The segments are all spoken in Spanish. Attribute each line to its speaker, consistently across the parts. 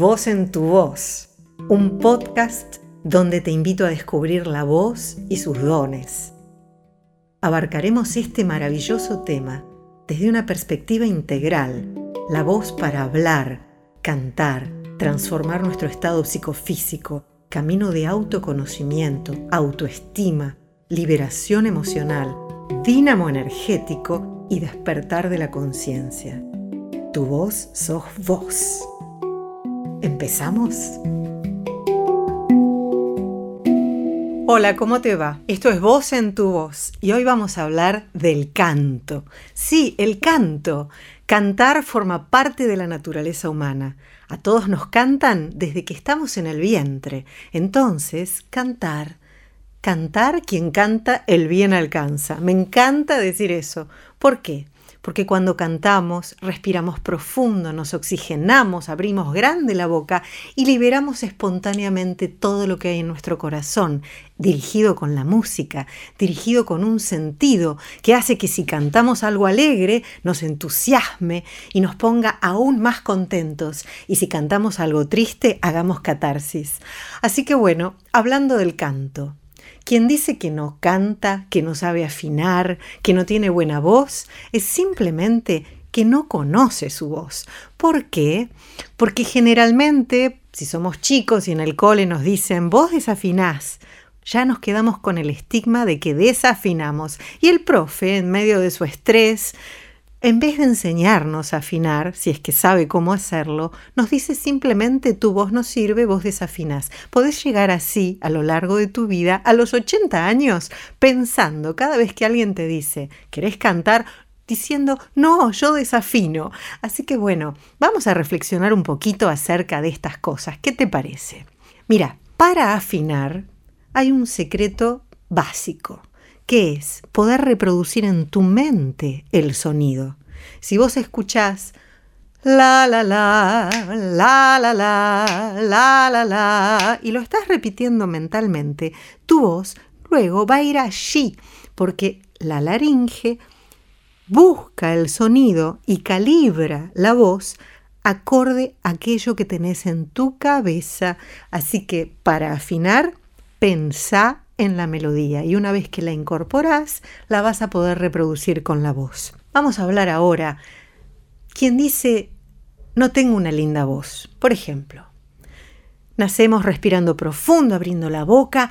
Speaker 1: Voz en tu voz, un podcast donde te invito a descubrir la voz y sus dones. Abarcaremos este maravilloso tema desde una perspectiva integral, la voz para hablar, cantar, transformar nuestro estado psicofísico, camino de autoconocimiento, autoestima, liberación emocional, dínamo energético y despertar de la conciencia. Tu voz sos vos. ¿Empezamos? Hola, ¿cómo te va? Esto es Voz en tu voz y hoy vamos a hablar del canto. Sí, el canto. Cantar forma parte de la naturaleza humana. A todos nos cantan desde que estamos en el vientre. Entonces, cantar. Cantar, quien canta, el bien alcanza. Me encanta decir eso. ¿Por qué? Porque cuando cantamos respiramos profundo, nos oxigenamos, abrimos grande la boca y liberamos espontáneamente todo lo que hay en nuestro corazón, dirigido con la música, dirigido con un sentido que hace que si cantamos algo alegre nos entusiasme y nos ponga aún más contentos y si cantamos algo triste hagamos catarsis. Así que bueno, hablando del canto, quien dice que no canta, que no sabe afinar, que no tiene buena voz, es simplemente que no conoce su voz. ¿Por qué? Porque generalmente, si somos chicos y en el cole nos dicen, vos desafinás, ya nos quedamos con el estigma de que desafinamos. Y el profe, en medio de su estrés, en vez de enseñarnos a afinar, si es que sabe cómo hacerlo, nos dice simplemente tu voz no sirve, vos desafinás. Podés llegar así a lo largo de tu vida, a los 80 años, pensando cada vez que alguien te dice, ¿querés cantar? diciendo, no, yo desafino. Así que bueno, vamos a reflexionar un poquito acerca de estas cosas. ¿Qué te parece? Mira, para afinar hay un secreto básico ¿Qué es? Poder reproducir en tu mente el sonido. Si vos escuchás la la la, la la la, la la la, y lo estás repitiendo mentalmente, tu voz luego va a ir allí, porque la laringe busca el sonido y calibra la voz acorde a aquello que tenés en tu cabeza. Así que para afinar, pensá en la melodía y una vez que la incorporas, la vas a poder reproducir con la voz. Vamos a hablar ahora. Quien dice, no tengo una linda voz, por ejemplo, nacemos respirando profundo, abriendo la boca,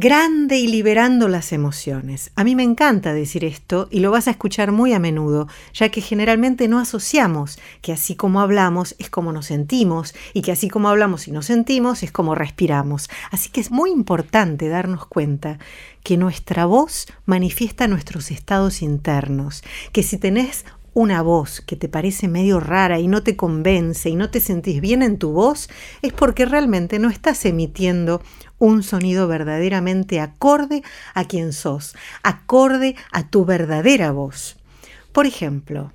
Speaker 1: grande y liberando las emociones. A mí me encanta decir esto y lo vas a escuchar muy a menudo, ya que generalmente no asociamos que así como hablamos es como nos sentimos y que así como hablamos y nos sentimos es como respiramos. Así que es muy importante darnos cuenta que nuestra voz manifiesta nuestros estados internos, que si tenés una voz que te parece medio rara y no te convence y no te sentís bien en tu voz, es porque realmente no estás emitiendo un sonido verdaderamente acorde a quien sos, acorde a tu verdadera voz. Por ejemplo,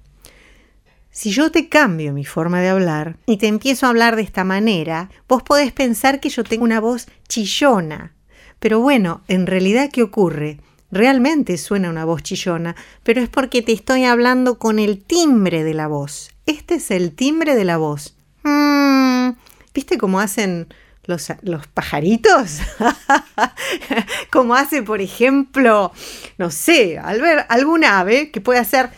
Speaker 1: si yo te cambio mi forma de hablar y te empiezo a hablar de esta manera, vos podés pensar que yo tengo una voz chillona. Pero bueno, en realidad, ¿qué ocurre? Realmente suena una voz chillona, pero es porque te estoy hablando con el timbre de la voz. Este es el timbre de la voz. Mm, ¿Viste cómo hacen los, los pajaritos? como hace, por ejemplo, no sé, al ver algún ave que puede hacer...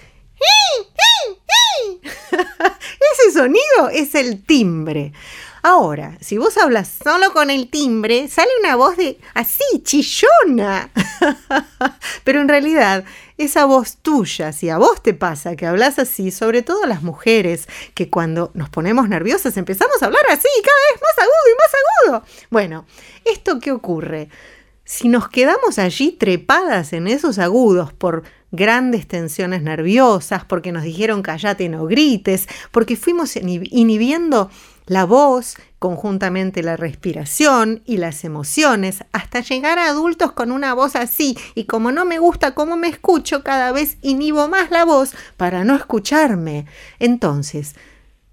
Speaker 1: Ese sonido es el timbre. Ahora, si vos hablas solo con el timbre, sale una voz de así, chillona. Pero en realidad, esa voz tuya, si a vos te pasa que hablas así, sobre todo las mujeres, que cuando nos ponemos nerviosas empezamos a hablar así, cada vez más agudo y más agudo. Bueno, ¿esto qué ocurre? Si nos quedamos allí trepadas en esos agudos por grandes tensiones nerviosas, porque nos dijeron callate, no grites, porque fuimos inhibiendo la voz, conjuntamente la respiración y las emociones, hasta llegar a adultos con una voz así. Y como no me gusta cómo me escucho, cada vez inhibo más la voz para no escucharme. Entonces,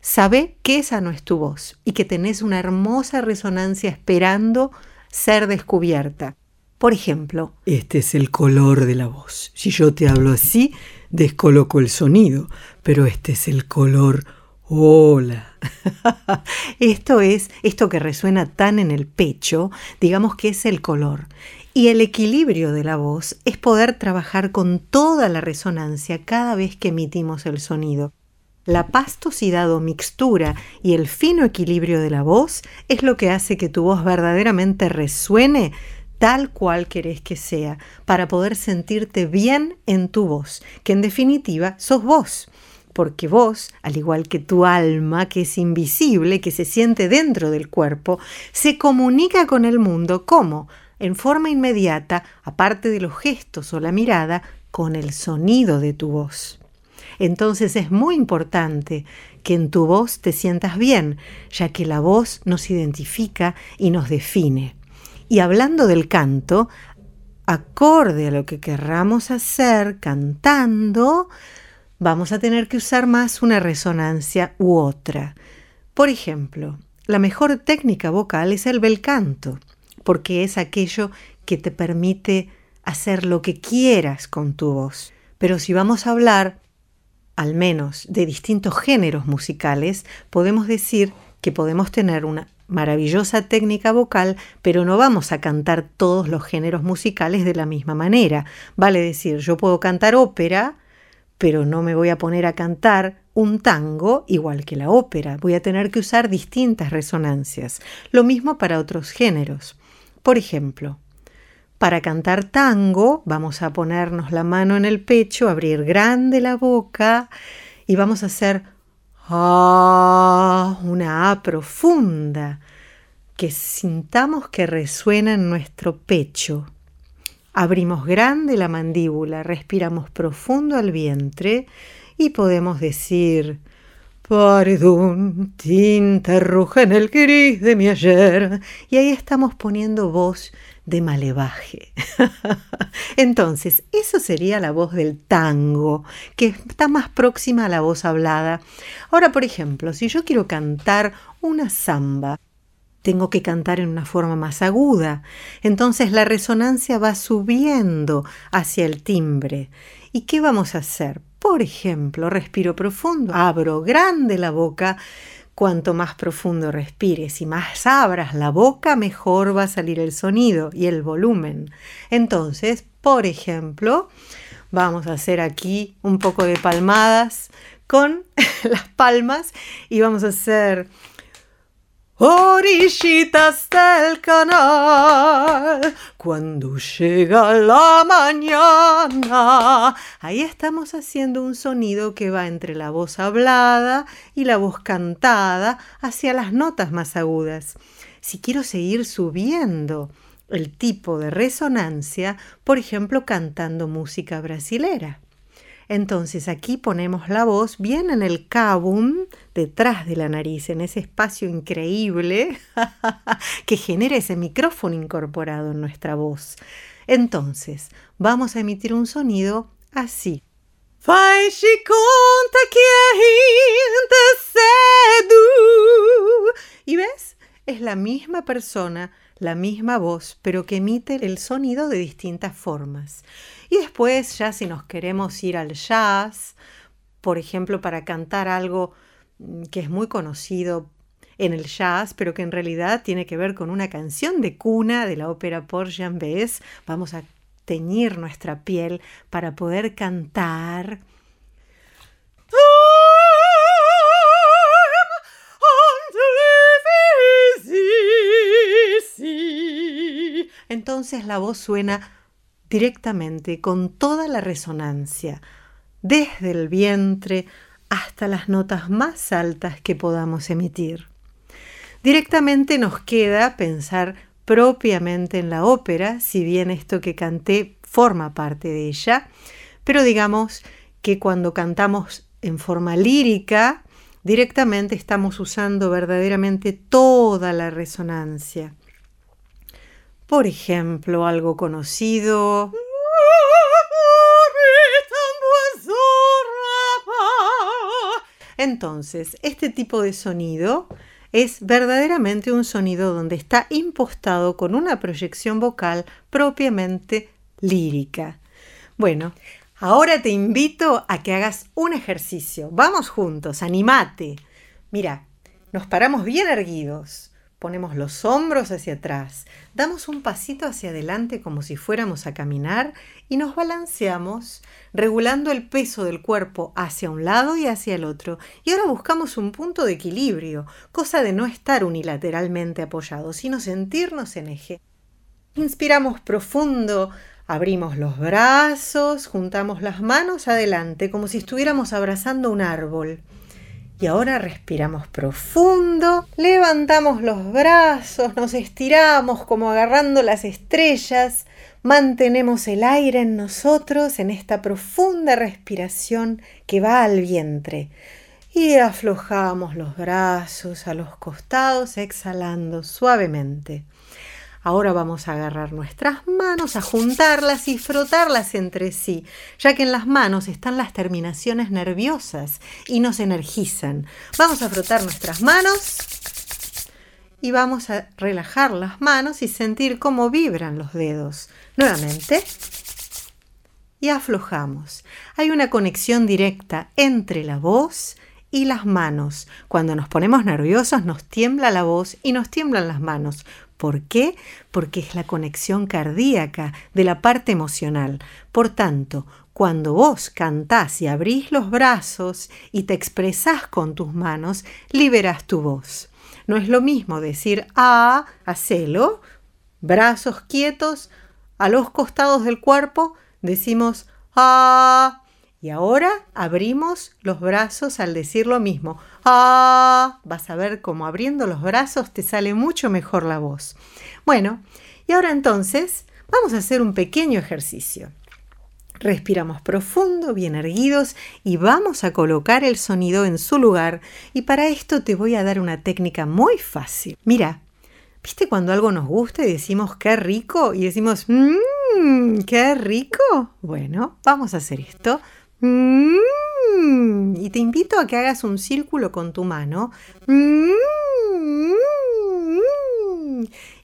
Speaker 1: sabe que esa no es tu voz y que tenés una hermosa resonancia esperando ser descubierta. Por ejemplo, este es el color de la voz. Si yo te hablo así, descoloco el sonido, pero este es el color Hola. esto es, esto que resuena tan en el pecho, digamos que es el color. Y el equilibrio de la voz es poder trabajar con toda la resonancia cada vez que emitimos el sonido. La pastosidad o mixtura y el fino equilibrio de la voz es lo que hace que tu voz verdaderamente resuene tal cual querés que sea, para poder sentirte bien en tu voz, que en definitiva sos vos porque vos, al igual que tu alma, que es invisible, que se siente dentro del cuerpo, se comunica con el mundo como, en forma inmediata, aparte de los gestos o la mirada, con el sonido de tu voz. Entonces es muy importante que en tu voz te sientas bien, ya que la voz nos identifica y nos define. Y hablando del canto, acorde a lo que querramos hacer cantando, vamos a tener que usar más una resonancia u otra. Por ejemplo, la mejor técnica vocal es el bel canto, porque es aquello que te permite hacer lo que quieras con tu voz. Pero si vamos a hablar, al menos, de distintos géneros musicales, podemos decir que podemos tener una maravillosa técnica vocal, pero no vamos a cantar todos los géneros musicales de la misma manera. Vale decir, yo puedo cantar ópera, pero no me voy a poner a cantar un tango igual que la ópera, voy a tener que usar distintas resonancias. Lo mismo para otros géneros. Por ejemplo, para cantar tango vamos a ponernos la mano en el pecho, abrir grande la boca y vamos a hacer ah, una A profunda que sintamos que resuena en nuestro pecho. Abrimos grande la mandíbula, respiramos profundo al vientre y podemos decir, Perdón, tinta roja en el gris de mi ayer. Y ahí estamos poniendo voz de malevaje. Entonces, eso sería la voz del tango, que está más próxima a la voz hablada. Ahora, por ejemplo, si yo quiero cantar una samba, tengo que cantar en una forma más aguda. Entonces la resonancia va subiendo hacia el timbre. ¿Y qué vamos a hacer? Por ejemplo, respiro profundo, abro grande la boca. Cuanto más profundo respires y más abras la boca, mejor va a salir el sonido y el volumen. Entonces, por ejemplo, vamos a hacer aquí un poco de palmadas con las palmas y vamos a hacer orillitas del canal, cuando llega la mañana. Ahí estamos haciendo un sonido que va entre la voz hablada y la voz cantada hacia las notas más agudas. Si quiero seguir subiendo el tipo de resonancia, por ejemplo, cantando música brasilera. Entonces aquí ponemos la voz bien en el cabum, detrás de la nariz, en ese espacio increíble que genera ese micrófono incorporado en nuestra voz. Entonces, vamos a emitir un sonido así. ¿Y ves? Es la misma persona la misma voz, pero que emite el sonido de distintas formas. Y después, ya si nos queremos ir al jazz, por ejemplo, para cantar algo mm, que es muy conocido en el jazz, pero que en realidad tiene que ver con una canción de cuna de la ópera por Jean Bess, vamos a teñir nuestra piel para poder cantar entonces la voz suena directamente con toda la resonancia, desde el vientre hasta las notas más altas que podamos emitir. Directamente nos queda pensar propiamente en la ópera, si bien esto que canté forma parte de ella, pero digamos que cuando cantamos en forma lírica, directamente estamos usando verdaderamente toda la resonancia. Por ejemplo, algo conocido. Entonces, este tipo de sonido es verdaderamente un sonido donde está impostado con una proyección vocal propiamente lírica. Bueno, ahora te invito a que hagas un ejercicio. Vamos juntos, animate. Mira, nos paramos bien erguidos, ponemos los hombros hacia atrás, damos un pasito hacia adelante como si fuéramos a caminar y nos balanceamos, regulando el peso del cuerpo hacia un lado y hacia el otro. Y ahora buscamos un punto de equilibrio, cosa de no estar unilateralmente apoyados, sino sentirnos en eje. Inspiramos profundo, abrimos los brazos, juntamos las manos adelante como si estuviéramos abrazando un árbol. Y ahora respiramos profundo, levantamos los brazos, nos estiramos como agarrando las estrellas, mantenemos el aire en nosotros en esta profunda respiración que va al vientre. Y aflojamos los brazos a los costados, exhalando suavemente. Ahora vamos a agarrar nuestras manos, a juntarlas y frotarlas entre sí, ya que en las manos están las terminaciones nerviosas y nos energizan. Vamos a frotar nuestras manos y vamos a relajar las manos y sentir cómo vibran los dedos. Nuevamente. Y aflojamos. Hay una conexión directa entre la voz y las manos. Cuando nos ponemos nerviosos nos tiembla la voz y nos tiemblan las manos. ¿Por qué? Porque es la conexión cardíaca de la parte emocional. Por tanto, cuando vos cantás y abrís los brazos y te expresás con tus manos, liberas tu voz. No es lo mismo decir ah, hacelo, brazos quietos, a los costados del cuerpo decimos ah, y ahora abrimos los brazos al decir lo mismo. Ah, vas a ver cómo abriendo los brazos te sale mucho mejor la voz. Bueno, y ahora entonces vamos a hacer un pequeño ejercicio. Respiramos profundo, bien erguidos y vamos a colocar el sonido en su lugar. Y para esto te voy a dar una técnica muy fácil. Mira, ¿viste cuando algo nos gusta y decimos qué rico? Y decimos, mmm, qué rico. Bueno, vamos a hacer esto. Mm. y te invito a que hagas un círculo con tu mano. Mm.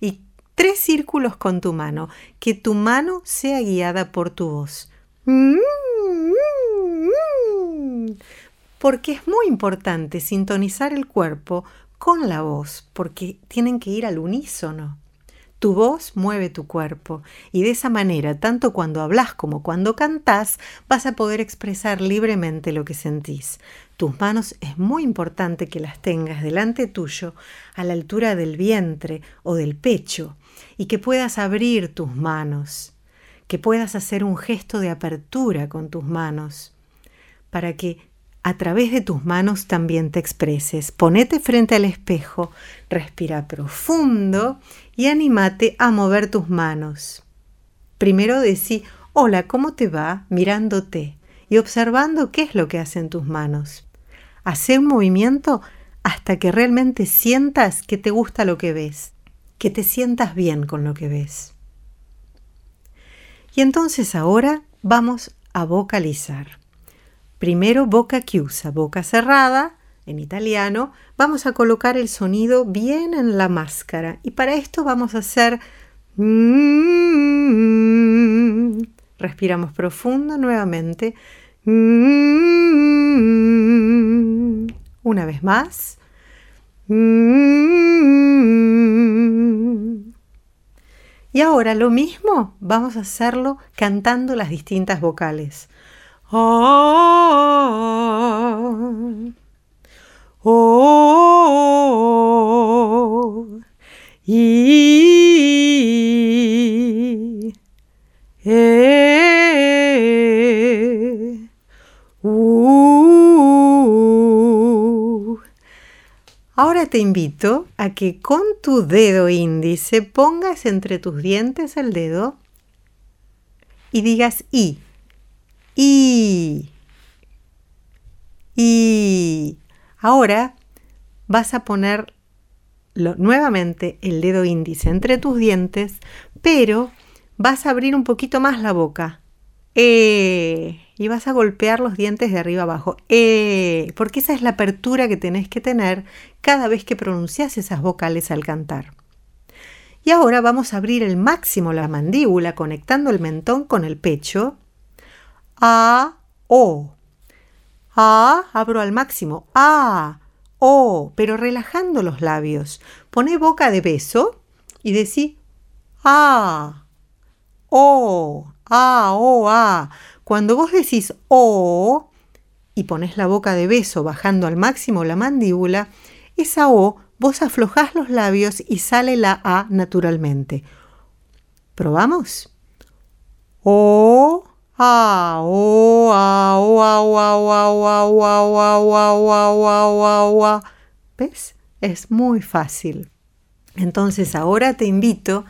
Speaker 1: y tres círculos con tu mano. Que tu mano sea guiada por tu voz. Mm. Porque es muy importante sintonizar el cuerpo con la voz, porque tienen que ir al unísono. Tu voz mueve tu cuerpo y de esa manera, tanto cuando hablas como cuando cantás, vas a poder expresar libremente lo que sentís. Tus manos es muy importante que las tengas delante tuyo, a la altura del vientre o del pecho, y que puedas abrir tus manos, que puedas hacer un gesto de apertura con tus manos, para que a través de tus manos también te expreses. Ponete frente al espejo, respira profundo y anímate a mover tus manos. Primero decí, hola, ¿cómo te va? mirándote y observando qué es lo que hacen tus manos. Hacé un movimiento hasta que realmente sientas que te gusta lo que ves, que te sientas bien con lo que ves. Y entonces ahora vamos a vocalizar. Primero boca chiusa, boca cerrada, en italiano, vamos a colocar el sonido bien en la máscara y para esto vamos a hacer... Mm, respiramos profundo nuevamente. Mm, una vez más. Mm. Y ahora lo mismo, vamos a hacerlo cantando las distintas vocales. Y, uh. Ahora te invito a que con tu dedo índice pongas entre tus dientes el dedo y digas I. Y. Y. Ahora vas a poner nuevamente el dedo índice entre tus dientes, pero vas a abrir un poquito más la boca. Eh, y vas a golpear los dientes de arriba abajo. Eh, porque esa es la apertura que tenés que tener cada vez que pronuncias esas vocales al cantar. Y ahora vamos a abrir el máximo la mandíbula conectando el mentón con el pecho a, O. A, abro al máximo. A, O, pero relajando los labios. Pone boca de beso y decí A, O, A, O, A. Cuando vos decís O y pones la boca de beso bajando al máximo la mandíbula, esa O vos aflojás los labios y sale la A naturalmente. ¿Probamos? O, A, O, A, O, A, O, A, O, A, O, A, O, A, O, A, O, A, O, A, O, A, O, A. ¿Ves? Es muy fácil. Entonces ahora te invito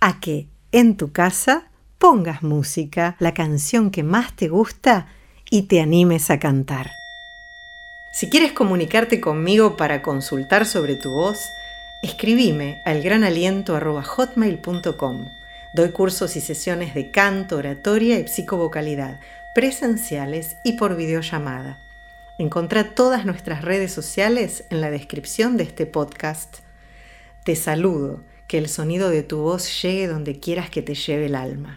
Speaker 1: a que en tu casa pongas música, la canción que más te gusta y te animes a cantar. Si quieres comunicarte conmigo para consultar sobre tu voz, escribime al granaliento.hotmail.com. Doy cursos y sesiones de canto, oratoria y psicovocalidad, presenciales y por videollamada. Encontrá todas nuestras redes sociales en la descripción de este podcast. Te saludo, que el sonido de tu voz llegue donde quieras que te lleve el alma.